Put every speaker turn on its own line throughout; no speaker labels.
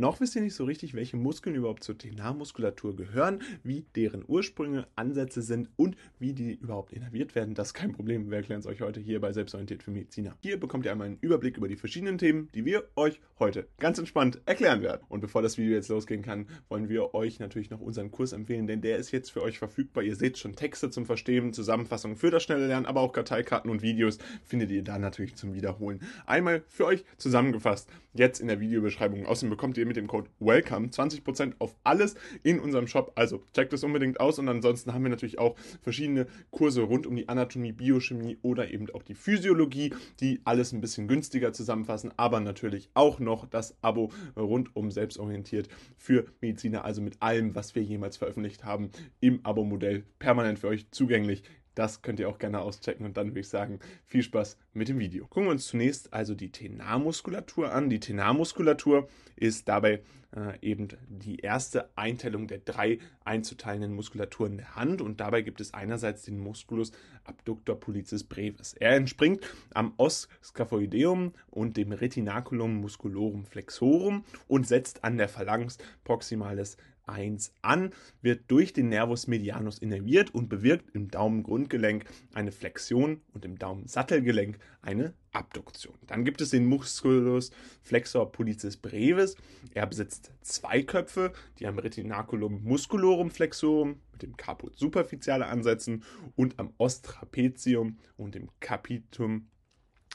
Noch wisst ihr nicht so richtig, welche Muskeln überhaupt zur TNA-Muskulatur gehören, wie deren Ursprünge, Ansätze sind und wie die überhaupt innerviert werden. Das ist kein Problem. Wir erklären es euch heute hier bei Selbstorientiert für Mediziner. Hier bekommt ihr einmal einen Überblick über die verschiedenen Themen, die wir euch heute ganz entspannt erklären werden. Und bevor das Video jetzt losgehen kann, wollen wir euch natürlich noch unseren Kurs empfehlen, denn der ist jetzt für euch verfügbar. Ihr seht schon Texte zum Verstehen, Zusammenfassungen für das schnelle Lernen, aber auch Karteikarten und Videos findet ihr da natürlich zum Wiederholen. Einmal für euch zusammengefasst, jetzt in der Videobeschreibung. Außerdem bekommt ihr mit dem Code WELCOME 20% auf alles in unserem Shop. Also checkt es unbedingt aus und ansonsten haben wir natürlich auch verschiedene Kurse rund um die Anatomie, Biochemie oder eben auch die Physiologie, die alles ein bisschen günstiger zusammenfassen, aber natürlich auch noch das Abo rund um selbstorientiert für Mediziner, also mit allem, was wir jemals veröffentlicht haben, im Abo-Modell permanent für euch zugänglich. Das könnt ihr auch gerne auschecken und dann würde ich sagen, viel Spaß mit dem Video. Gucken wir uns zunächst also die Tenarmuskulatur an. Die Tenarmuskulatur ist dabei äh, eben die erste Einteilung der drei einzuteilenden Muskulaturen der Hand und dabei gibt es einerseits den Musculus abductor pollicis brevis. Er entspringt am Os scaphoideum und dem Retinaculum musculorum flexorum und setzt an der Phalanx proximalis 1 an, wird durch den Nervus medianus innerviert und bewirkt im Daumengrundgelenk eine Flexion und im Daumensattelgelenk eine Abduktion. Dann gibt es den Musculus flexor pollicis brevis. Er besitzt zwei Köpfe, die am Retinaculum musculorum flexorum mit dem Caput superficiale ansetzen und am Ostrapezium und dem Capitum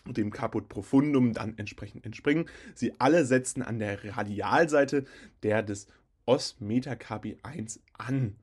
und dem Caput profundum dann entsprechend entspringen. Sie alle setzen an der Radialseite der des Os Metacarpi 1 an.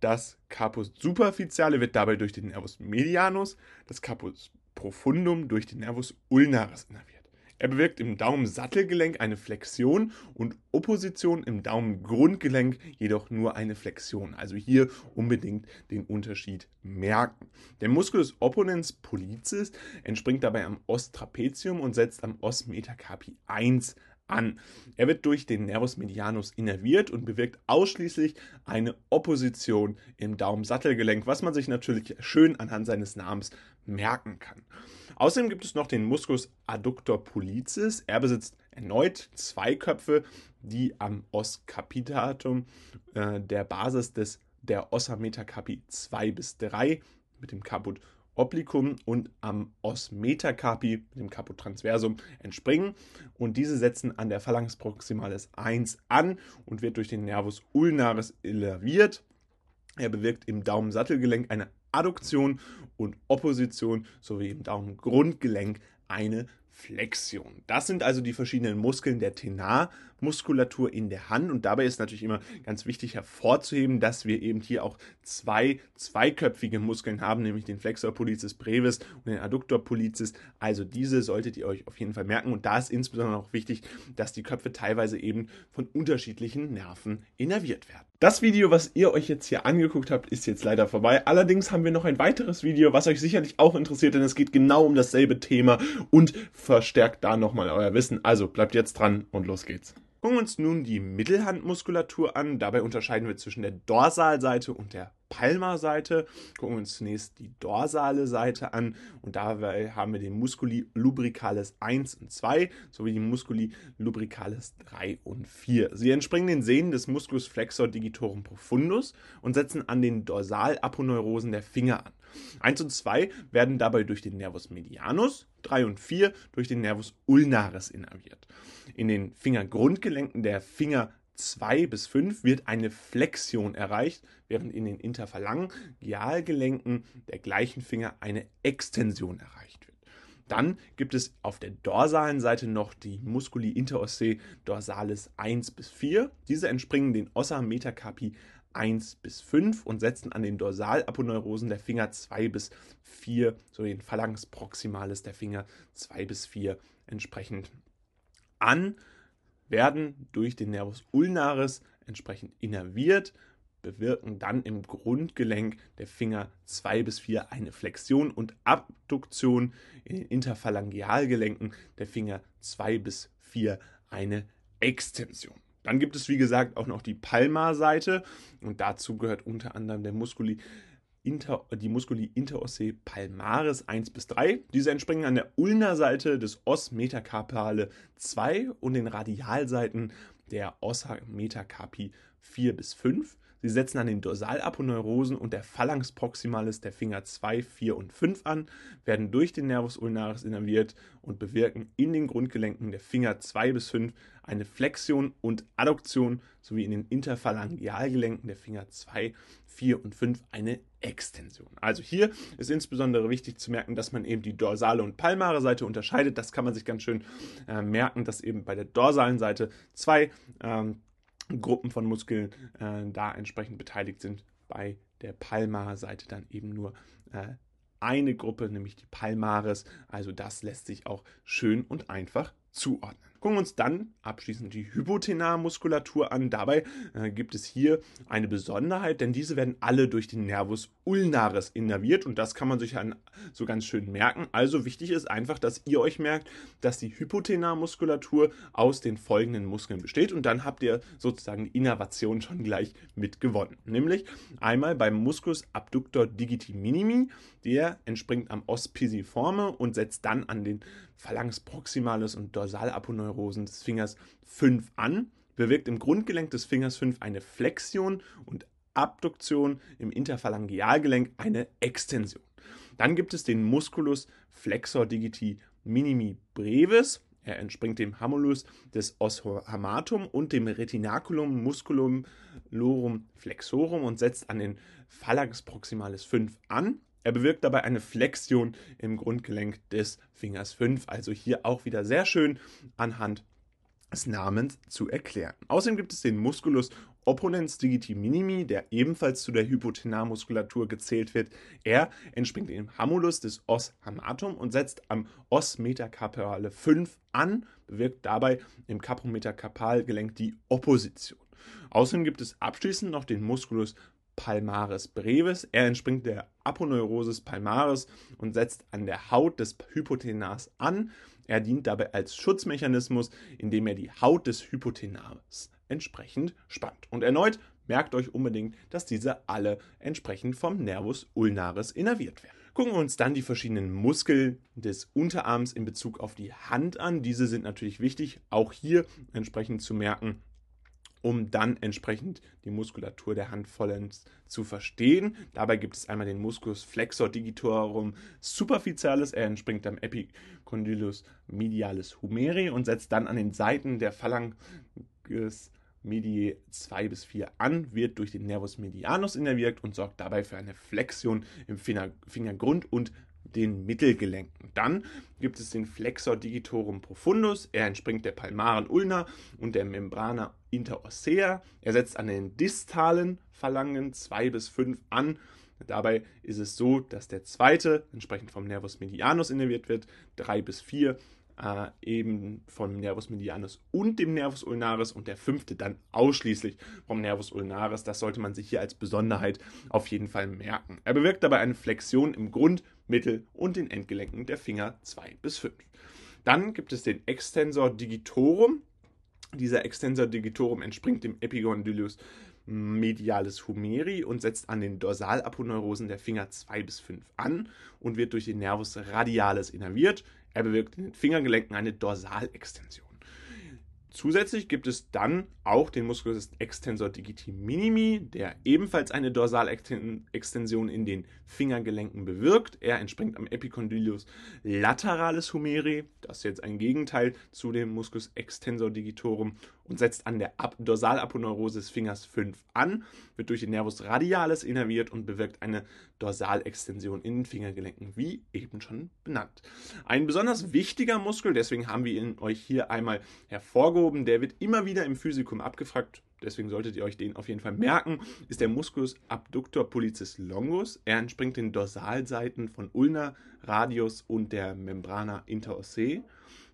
Das Capus superficiale wird dabei durch den Nervus medianus, das Capus profundum durch den Nervus ulnaris innerviert. Er bewirkt im Daumensattelgelenk eine Flexion und Opposition im Daumengrundgelenk jedoch nur eine Flexion. Also hier unbedingt den Unterschied merken. Der Musculus opponens pollicis entspringt dabei am Ostrapezium und setzt am Os Metacarpi 1 an. Er wird durch den Nervus medianus innerviert und bewirkt ausschließlich eine Opposition im Daumensattelgelenk, was man sich natürlich schön anhand seines Namens merken kann. Außerdem gibt es noch den Musculus adductor pollicis. Er besitzt erneut zwei Köpfe, die am Os capitatum, äh, der Basis des der Ossa metacarpi 2 bis 3 mit dem Caput Obliquum und am Os metacarpi, dem Caput transversum, entspringen. Und diese setzen an der Phalanx proximalis 1 an und wird durch den Nervus ulnaris innerviert. Er bewirkt im Daumensattelgelenk eine Adduktion und Opposition sowie im Daumengrundgelenk eine Flexion. Das sind also die verschiedenen Muskeln der Tenarmuskulatur in der Hand und dabei ist natürlich immer ganz wichtig hervorzuheben, dass wir eben hier auch zwei zweiköpfige Muskeln haben, nämlich den Flexor pollicis brevis und den Adductor pollicis. Also diese solltet ihr euch auf jeden Fall merken und da ist insbesondere auch wichtig, dass die Köpfe teilweise eben von unterschiedlichen Nerven innerviert werden. Das Video, was ihr euch jetzt hier angeguckt habt, ist jetzt leider vorbei. Allerdings haben wir noch ein weiteres Video, was euch sicherlich auch interessiert, denn es geht genau um dasselbe Thema und verstärkt da nochmal euer Wissen. Also bleibt jetzt dran und los geht's. Gucken wir uns nun die Mittelhandmuskulatur an. Dabei unterscheiden wir zwischen der Dorsalseite und der Palmarseite. Gucken wir uns zunächst die dorsale Seite an und dabei haben wir den Musculi lubricalis 1 und 2 sowie die Musculi lubricalis 3 und 4. Sie entspringen den Sehnen des Musculus flexor digitorum profundus und setzen an den Dorsalaponeurosen der Finger an. 1 und 2 werden dabei durch den Nervus medianus, 3 und 4 durch den Nervus ulnaris innerviert. In den Fingergrundgelenken der Finger 2 bis 5 wird eine Flexion erreicht, während in den Interphalangialgelenken der gleichen Finger eine Extension erreicht wird. Dann gibt es auf der dorsalen Seite noch die Musculi interossei dorsalis 1 bis 4. Diese entspringen den Ossa metacarpi 1 bis 5 und setzen an den Dorsalaponeurosen der Finger 2 bis 4 sowie den Phalanx proximalis der Finger 2 bis 4 entsprechend an werden durch den Nervus ulnaris entsprechend innerviert, bewirken dann im Grundgelenk der Finger 2 bis 4 eine Flexion und Abduktion in den Interphalangialgelenken der Finger 2 bis 4 eine Extension. Dann gibt es, wie gesagt, auch noch die Palmarseite und dazu gehört unter anderem der Musculi Inter, die Musculi interossei palmaris 1 bis 3. Diese entspringen an der Ulnerseite des Os metacarpale 2 und den Radialseiten der Ossa Metacarpi 4 bis 5. Sie setzen an den Dorsalaponeurosen und der Phalanx proximalis der Finger 2, 4 und 5 an, werden durch den Nervus ulnaris innerviert und bewirken in den Grundgelenken der Finger 2 bis 5 eine Flexion und Adduktion sowie in den Interphalangealgelenken der Finger 2, 4 und 5 eine Extension. Also hier ist insbesondere wichtig zu merken, dass man eben die dorsale und palmare Seite unterscheidet. Das kann man sich ganz schön äh, merken, dass eben bei der dorsalen Seite zwei ähm, Gruppen von Muskeln äh, da entsprechend beteiligt sind. Bei der Palmar-Seite dann eben nur äh, eine Gruppe, nämlich die Palmaris. Also das lässt sich auch schön und einfach zuordnen. Gucken wir uns dann abschließend die Hypothenarmuskulatur an. Dabei äh, gibt es hier eine Besonderheit, denn diese werden alle durch den Nervus ulnaris innerviert und das kann man sich dann so ganz schön merken. Also wichtig ist einfach, dass ihr euch merkt, dass die Hypothenarmuskulatur aus den folgenden Muskeln besteht und dann habt ihr sozusagen die Innervation schon gleich mitgewonnen. Nämlich einmal beim Musculus abductor digiti minimi, der entspringt am Os pisiforme und setzt dann an den Phalanx proximalis und Dorsalaponeurosen des Fingers 5 an, bewirkt im Grundgelenk des Fingers 5 eine Flexion und Abduktion, im Interphalangealgelenk eine Extension. Dann gibt es den Musculus flexor digiti minimi brevis. Er entspringt dem Hamulus des Oshamatum und dem Retinaculum musculum lorum flexorum und setzt an den Phalanx proximalis 5 an. Er bewirkt dabei eine Flexion im Grundgelenk des Fingers 5, also hier auch wieder sehr schön anhand des Namens zu erklären. Außerdem gibt es den Musculus opponens digiti minimi, der ebenfalls zu der Hypothenarmuskulatur gezählt wird. Er entspringt im Hamulus des Os hamatum und setzt am Os metacarpale 5 an, bewirkt dabei im Capometacarpalgelenk die Opposition. Außerdem gibt es abschließend noch den Musculus palmaris brevis. Er entspringt der Aponeurosis palmaris und setzt an der Haut des Hypothenars an. Er dient dabei als Schutzmechanismus, indem er die Haut des Hypothenars entsprechend spannt. Und erneut merkt euch unbedingt, dass diese alle entsprechend vom Nervus ulnaris innerviert werden. Gucken wir uns dann die verschiedenen Muskeln des Unterarms in Bezug auf die Hand an. Diese sind natürlich wichtig, auch hier entsprechend zu merken, um dann entsprechend die Muskulatur der Hand vollends zu verstehen. Dabei gibt es einmal den Musculus flexor digitorum superficialis. Er entspringt am Epicondylus medialis humeri und setzt dann an den Seiten der Phalanges Medii 2 bis 4 an, wird durch den Nervus medianus innerviert und sorgt dabei für eine Flexion im Fingergrund und den Mittelgelenken. Dann gibt es den Flexor digitorum profundus. Er entspringt der palmaren Ulna und der Membrana interossea. Er setzt an den distalen Phalangen 2 bis 5 an. Dabei ist es so, dass der zweite entsprechend vom Nervus medianus innerviert wird, 3 bis 4 äh, eben vom Nervus medianus und dem Nervus ulnaris und der fünfte dann ausschließlich vom Nervus ulnaris. Das sollte man sich hier als Besonderheit auf jeden Fall merken. Er bewirkt dabei eine Flexion im Grund-, Mittel- und den Endgelenken der Finger 2 bis 5. Dann gibt es den Extensor digitorum. Dieser Extensor digitorum entspringt dem Epigondylus medialis humeri und setzt an den Dorsalaponeurosen der Finger 2 bis 5 an und wird durch den Nervus radialis innerviert. Er bewirkt in den Fingergelenken eine Dorsalextension. Zusätzlich gibt es dann auch den Musculus extensor digiti minimi, der ebenfalls eine Dorsalextension in den Fingergelenken bewirkt. Er entspringt am Epicondylus lateralis humeri, das ist jetzt ein Gegenteil zu dem Musculus extensor digitorum und setzt an der Dorsalaponeurose des Fingers 5 an, wird durch den Nervus radialis innerviert und bewirkt eine Dorsalextension in den Fingergelenken, wie eben schon benannt. Ein besonders wichtiger Muskel, deswegen haben wir ihn euch hier einmal hervorgehoben, der wird immer wieder im Physikum abgefragt, deswegen solltet ihr euch den auf jeden Fall merken, ist der Musculus abductor pollicis longus. Er entspringt den Dorsalseiten von Ulna, Radius und der Membrana interossei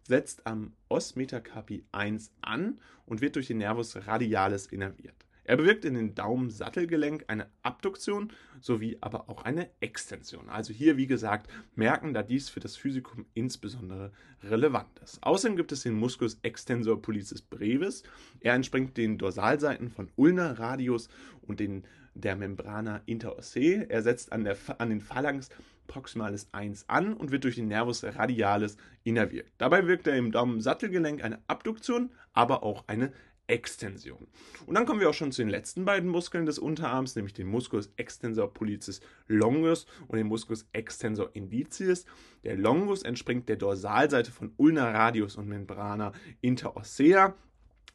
setzt am Os metacarpi 1 an und wird durch den Nervus radialis innerviert. Er bewirkt in den Daumensattelgelenk eine Abduktion sowie aber auch eine Extension. Also hier, wie gesagt, merken, da dies für das Physikum insbesondere relevant ist. Außerdem gibt es den Musculus extensor pollicis brevis. Er entspringt den Dorsalseiten von Ulna, Radius und den, der Membrana interossei. Er setzt an, der, an den Phalanx proximalis 1 an und wird durch den Nervus radialis innerviert. Dabei wirkt er im Daumensattelgelenk eine Abduktion, aber auch eine Extension. Und dann kommen wir auch schon zu den letzten beiden Muskeln des Unterarms, nämlich den Musculus extensor pollicis longus und den Musculus extensor indicis. Der Longus entspringt der Dorsalseite von Ulna radius und Membrana interossea.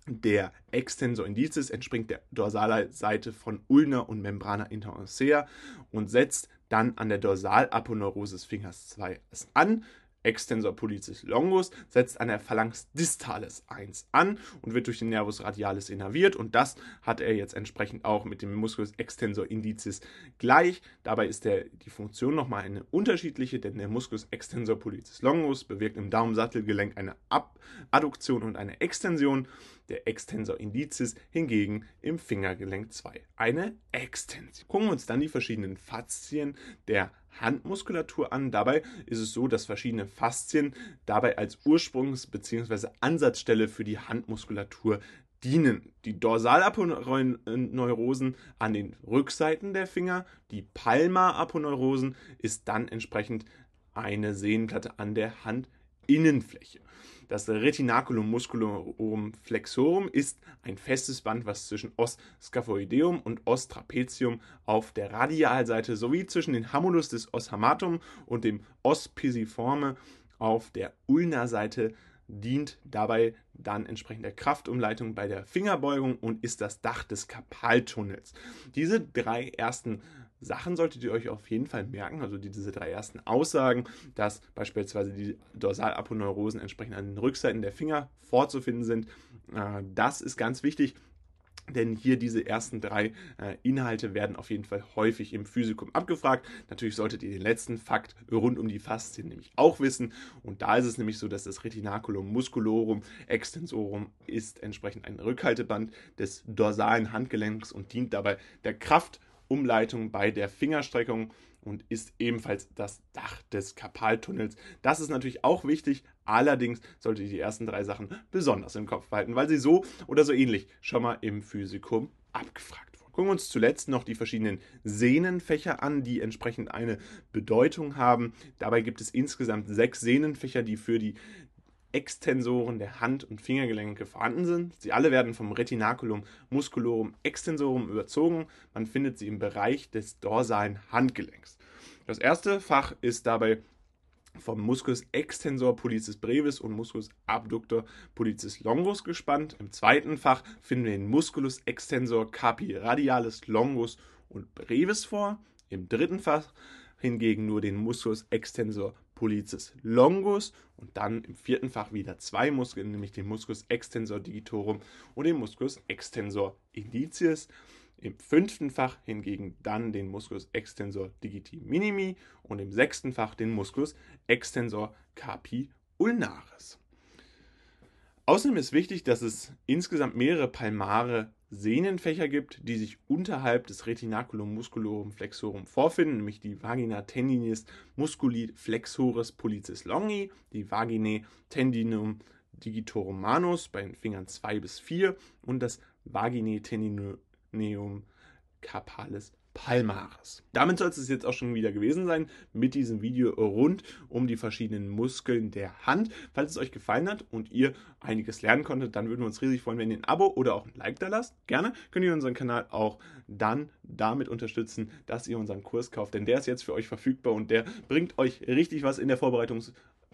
Der Extensor indicis entspringt der Dorsalseite von Ulna und Membrana interossea und setzt dann an der Dorsalaponeurose des Fingers 2 an. Extensor pollicis longus setzt an der Phalanx distalis 1 an und wird durch den Nervus radialis innerviert und das hat er jetzt entsprechend auch mit dem Musculus extensor indicis gleich. Dabei ist der, die Funktion nochmal eine unterschiedliche, denn der Musculus extensor pollicis longus bewirkt im Daumensattelgelenk eine Ab Adduktion und eine Extension der Extensor indicis hingegen im Fingergelenk 2 eine Extension. Gucken wir uns dann die verschiedenen Faszien der Handmuskulatur an. Dabei ist es so, dass verschiedene Faszien dabei als Ursprungs- bzw. Ansatzstelle für die Handmuskulatur dienen. Die Dorsalaponeurosen an den Rückseiten der Finger, die Palmaraponeurosen ist dann entsprechend eine Sehnenplatte an der Handinnenfläche. Das Retinaculum musculorum flexorum ist ein festes Band, was zwischen Os scaphoideum und Os trapezium auf der Radialseite sowie zwischen dem Hamulus des Os hamatum und dem Os pisiforme auf der Ulna-Seite dient dabei dann entsprechend der Kraftumleitung bei der Fingerbeugung und ist das Dach des Karpaltunnels. Diese drei ersten Sachen solltet ihr euch auf jeden Fall merken, also diese drei ersten Aussagen, dass beispielsweise die Dorsalaponeurosen entsprechend an den Rückseiten der Finger vorzufinden sind. Äh, das ist ganz wichtig. Denn hier diese ersten drei äh, Inhalte werden auf jeden Fall häufig im Physikum abgefragt. Natürlich solltet ihr den letzten Fakt rund um die Faszien nämlich auch wissen. Und da ist es nämlich so, dass das Retinaculum musculorum extensorum ist entsprechend ein Rückhalteband des dorsalen Handgelenks und dient dabei der Kraft Umleitung bei der Fingerstreckung und ist ebenfalls das Dach des Karpaltunnels. Das ist natürlich auch wichtig, allerdings solltet ihr die ersten drei Sachen besonders im Kopf behalten, weil sie so oder so ähnlich schon mal im Physikum abgefragt wurden. Gucken wir uns zuletzt noch die verschiedenen Sehnenfächer an, die entsprechend eine Bedeutung haben. Dabei gibt es insgesamt sechs Sehnenfächer, die für die Extensoren der Hand- und Fingergelenke vorhanden sind. Sie alle werden vom Retinaculum musculorum extensorum überzogen. Man findet sie im Bereich des dorsalen Handgelenks. Das erste Fach ist dabei vom Musculus extensor pollicis brevis und Musculus abductor pollicis longus gespannt. Im zweiten Fach finden wir den Musculus extensor carpi radialis longus und brevis vor. Im dritten Fach hingegen nur den Musculus extensor pollicis longus und dann im vierten Fach wieder zwei Muskeln, nämlich den Musculus extensor digitorum und den Musculus extensor indicis. Im fünften Fach hingegen dann den Musculus extensor digiti minimi und im sechsten Fach den Musculus extensor carpi ulnaris. Außerdem ist wichtig, dass es insgesamt mehrere palmare Sehnenfächer gibt, die sich unterhalb des Retinaculum musculorum flexorum vorfinden, nämlich die Vagina tendinis musculi flexoris pollicis longi, die Vaginae tendinum digitorum manus bei den Fingern 2 bis 4 und das Vaginae tendinum carpalis Palmaris. Damit soll es jetzt auch schon wieder gewesen sein mit diesem Video rund um die verschiedenen Muskeln der Hand. Falls es euch gefallen hat und ihr einiges lernen konntet, dann würden wir uns riesig freuen, wenn ihr ein Abo oder auch ein Like da lasst. Gerne könnt ihr unseren Kanal auch dann damit unterstützen, dass ihr unseren Kurs kauft, denn der ist jetzt für euch verfügbar und der bringt euch richtig was in der Vorbereitung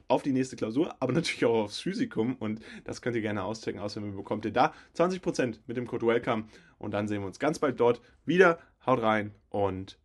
auf die nächste Klausur, aber natürlich auch aufs Physikum und das könnt ihr gerne auschecken. Außerdem bekommt ihr da 20% mit dem Code WELCOME und dann sehen wir uns ganz bald dort wieder. Haut rein und